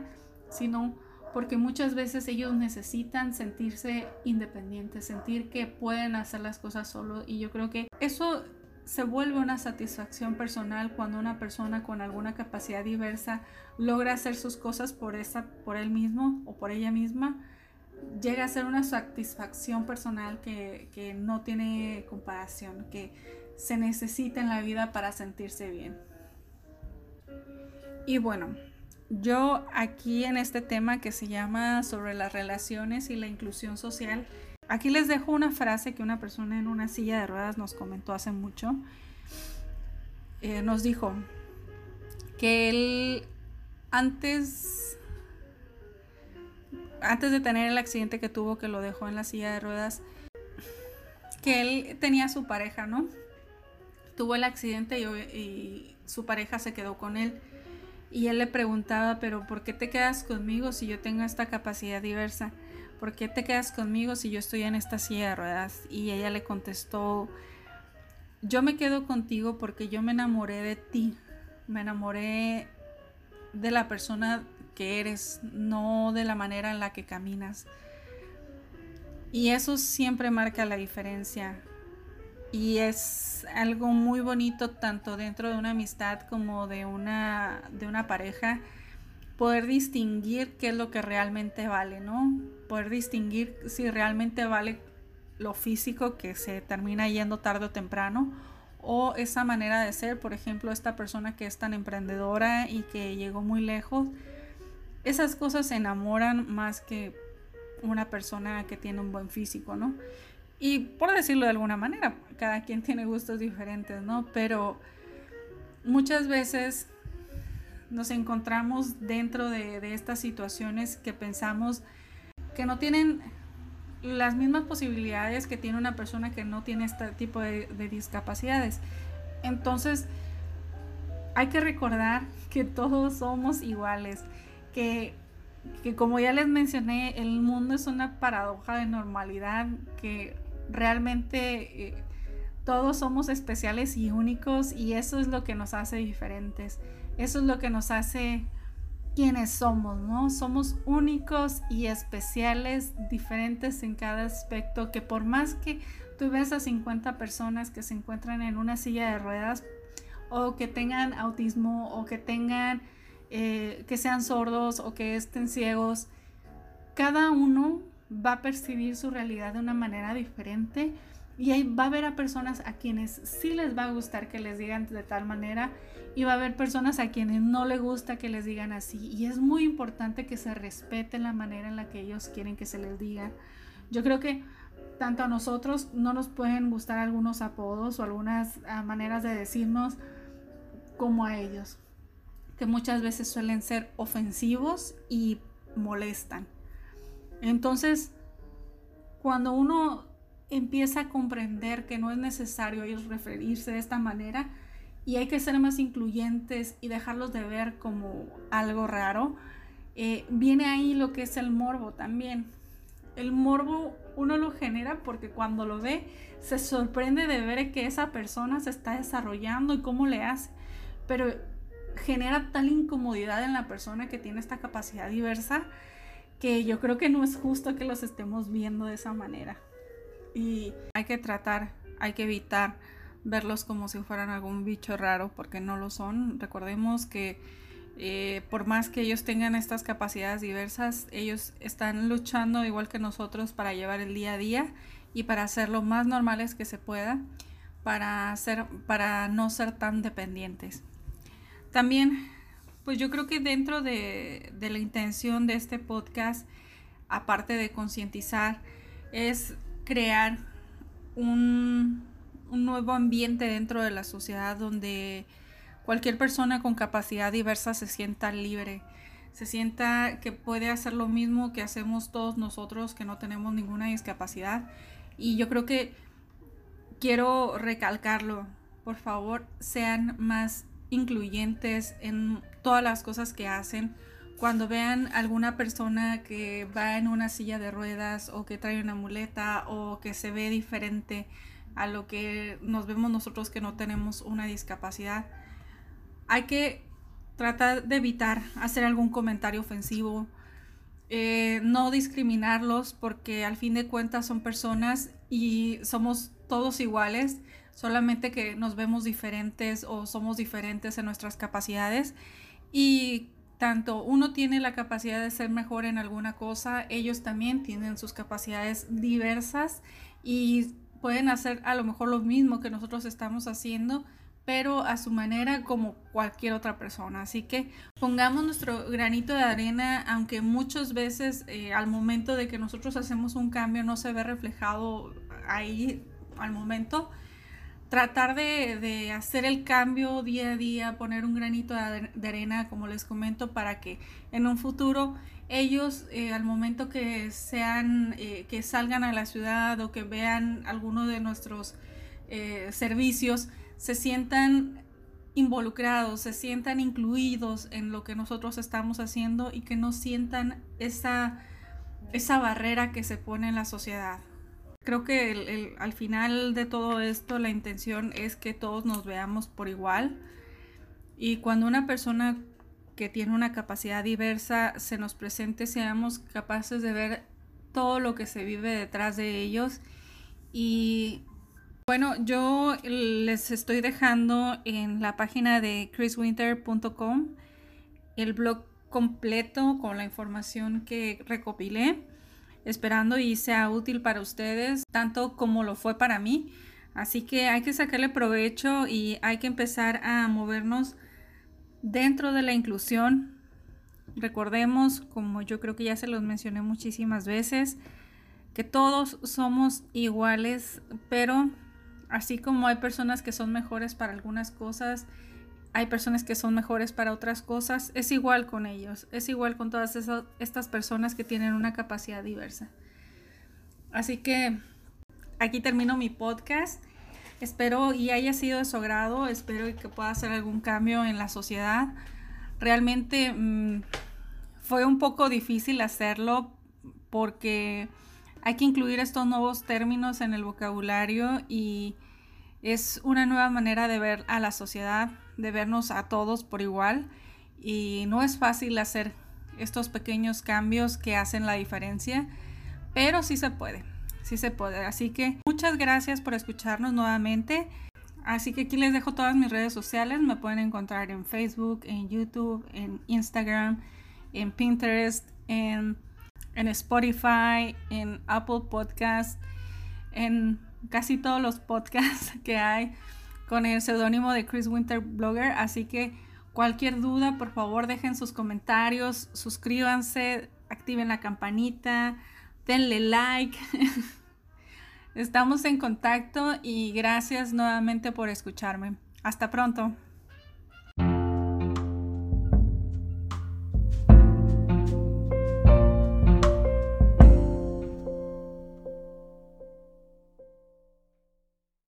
A: sino porque muchas veces ellos necesitan sentirse independientes, sentir que pueden hacer las cosas solo y yo creo que eso se vuelve una satisfacción personal cuando una persona con alguna capacidad diversa logra hacer sus cosas por esa por él mismo o por ella misma llega a ser una satisfacción personal que, que no tiene comparación que se necesita en la vida para sentirse bien. Y bueno, yo aquí en este tema que se llama sobre las relaciones y la inclusión social, aquí les dejo una frase que una persona en una silla de ruedas nos comentó hace mucho. Eh, nos dijo que él antes antes de tener el accidente que tuvo que lo dejó en la silla de ruedas que él tenía su pareja, ¿no? tuvo el accidente y, su pareja se quedó con él. Y él le preguntaba, pero ¿por qué te quedas conmigo si yo tengo esta capacidad diversa? ¿Por qué te quedas conmigo si yo estoy en esta silla de ruedas? Y ella le contestó, yo me quedo contigo porque yo me enamoré de ti, me enamoré de la persona que eres, no de la manera en la que caminas. Y eso siempre marca la diferencia y es algo muy bonito tanto dentro de una amistad como de una, de una pareja poder distinguir qué es lo que realmente vale, ¿no? Poder distinguir si realmente vale lo físico que se termina yendo tarde o temprano o esa manera de ser, por ejemplo, esta persona que es tan emprendedora y que llegó muy lejos, esas cosas se enamoran más que una persona que tiene un buen físico, ¿no? Y por decirlo de alguna manera, cada quien tiene gustos diferentes, ¿no? Pero muchas veces nos encontramos dentro de, estas situaciones que pensamos que no tienen las mismas posibilidades que tiene una persona que no tiene este tipo de, de discapacidades. Entonces, hay que recordar que todos somos iguales, que, que como ya les mencioné, el mundo es una paradoja de normalidad, que realmente eh, todos somos especiales y únicos y eso es lo que nos hace diferentes, eso es lo que nos hace quienes somos, ¿no? Somos únicos y especiales, diferentes en cada aspecto, que por más que tú ves a 50 personas que se encuentran en una silla de ruedas o que tengan autismo o que tengan, eh, que sean sordos o que estén ciegos, cada uno va a percibir su realidad de una manera diferente y ahí va a haber a personas a quienes sí les va a gustar que les digan de tal manera y va a haber personas a quienes no les gusta que les digan así. Y es muy importante que se respete la manera en la que ellos quieren que se les diga. Yo creo que tanto a nosotros no nos pueden gustar algunos apodos o algunas ah, maneras de decirnos como a ellos, que muchas veces suelen ser ofensivos y molestan. Entonces, cuando uno empieza a comprender que no es necesario ellos referirse de esta manera y hay que ser más incluyentes y dejarlos de ver como algo raro, eh, viene ahí lo que es el morbo también. El morbo uno lo genera porque cuando lo ve se sorprende de ver que esa persona se está desarrollando y cómo le hace, pero genera tal incomodidad en la persona que tiene esta capacidad diversa que yo creo que no es justo que los estemos viendo de esa manera y hay que tratar, hay que evitar verlos como si fueran algún bicho raro porque no lo son. Recordemos que eh, por más que ellos tengan estas capacidades diversas, ellos están luchando igual que nosotros para llevar el día a día y para ser lo más normales que se pueda, para, ser, para no ser tan dependientes. También, pues yo creo que dentro de, de la intención de este podcast, aparte de concientizar, es crear un, nuevo ambiente dentro de la sociedad donde cualquier persona con capacidad diversa se sienta libre, se sienta que puede hacer lo mismo que hacemos todos nosotros que no tenemos ninguna discapacidad. Y yo creo que quiero recalcarlo, por favor, sean más incluyentes en todas las cosas que hacen cuando vean alguna persona que va en una silla de ruedas o que trae una muleta o que se ve diferente a lo que nos vemos nosotros que no tenemos una discapacidad, hay que tratar de evitar hacer algún comentario ofensivo, eh, no discriminarlos porque al fin de cuentas son personas y somos todos iguales, solamente que nos vemos diferentes o somos diferentes en nuestras capacidades. Y tanto uno tiene la capacidad de ser mejor en alguna cosa, ellos también tienen sus capacidades diversas y pueden hacer a lo mejor lo mismo que nosotros estamos haciendo, pero a su manera como cualquier otra persona. Así que pongamos nuestro granito de arena, aunque muchas veces eh, al momento de que nosotros hacemos un cambio no se ve reflejado ahí al momento, tratar de, hacer el cambio día a día, poner un granito de arena, como les comento, para que en un futuro ellos eh, al momento que sean, eh, que salgan a la ciudad o que vean alguno de nuestros eh, servicios, se sientan involucrados, se sientan incluidos en lo que nosotros estamos haciendo y que no sientan esa, esa barrera que se pone en la sociedad. Creo que al final de todo esto la intención es que todos nos veamos por igual y cuando una persona que tiene una capacidad diversa se nos presente seamos capaces de ver todo lo que se vive detrás de ellos y bueno, yo les estoy dejando en la página de chriswinter.com el blog completo con la información que recopilé esperando y sea útil para ustedes, tanto como lo fue para mí. Así que hay que sacarle provecho y hay que empezar a movernos dentro de la inclusión. Recordemos, como yo creo que ya se los mencioné muchísimas veces, que todos somos iguales, pero así como hay personas que son mejores para algunas cosas hay personas que son mejores para otras cosas, es igual con ellos, es igual con todas esas, estas personas que tienen una capacidad diversa. Así que aquí termino mi podcast. Espero y haya sido de su agrado, espero que pueda hacer algún cambio en la sociedad. Realmente mm, fue un poco difícil hacerlo porque hay que incluir estos nuevos términos en el vocabulario y es una nueva manera de ver a la sociedad, de vernos a todos por igual y no es fácil hacer estos pequeños cambios que hacen la diferencia, pero sí se puede sí se puede. Así que muchas gracias por escucharnos nuevamente. Así que aquí les dejo todas mis redes sociales. Me pueden encontrar en Facebook, en YouTube, en Instagram, en Pinterest, en, Spotify, en Apple Podcast, en casi todos los podcasts que hay con el seudónimo de Chris Winter Blogger. Así que cualquier duda, por favor, dejen sus comentarios, suscríbanse, activen la campanita, denle like. Estamos en contacto y gracias nuevamente por escucharme. Hasta pronto.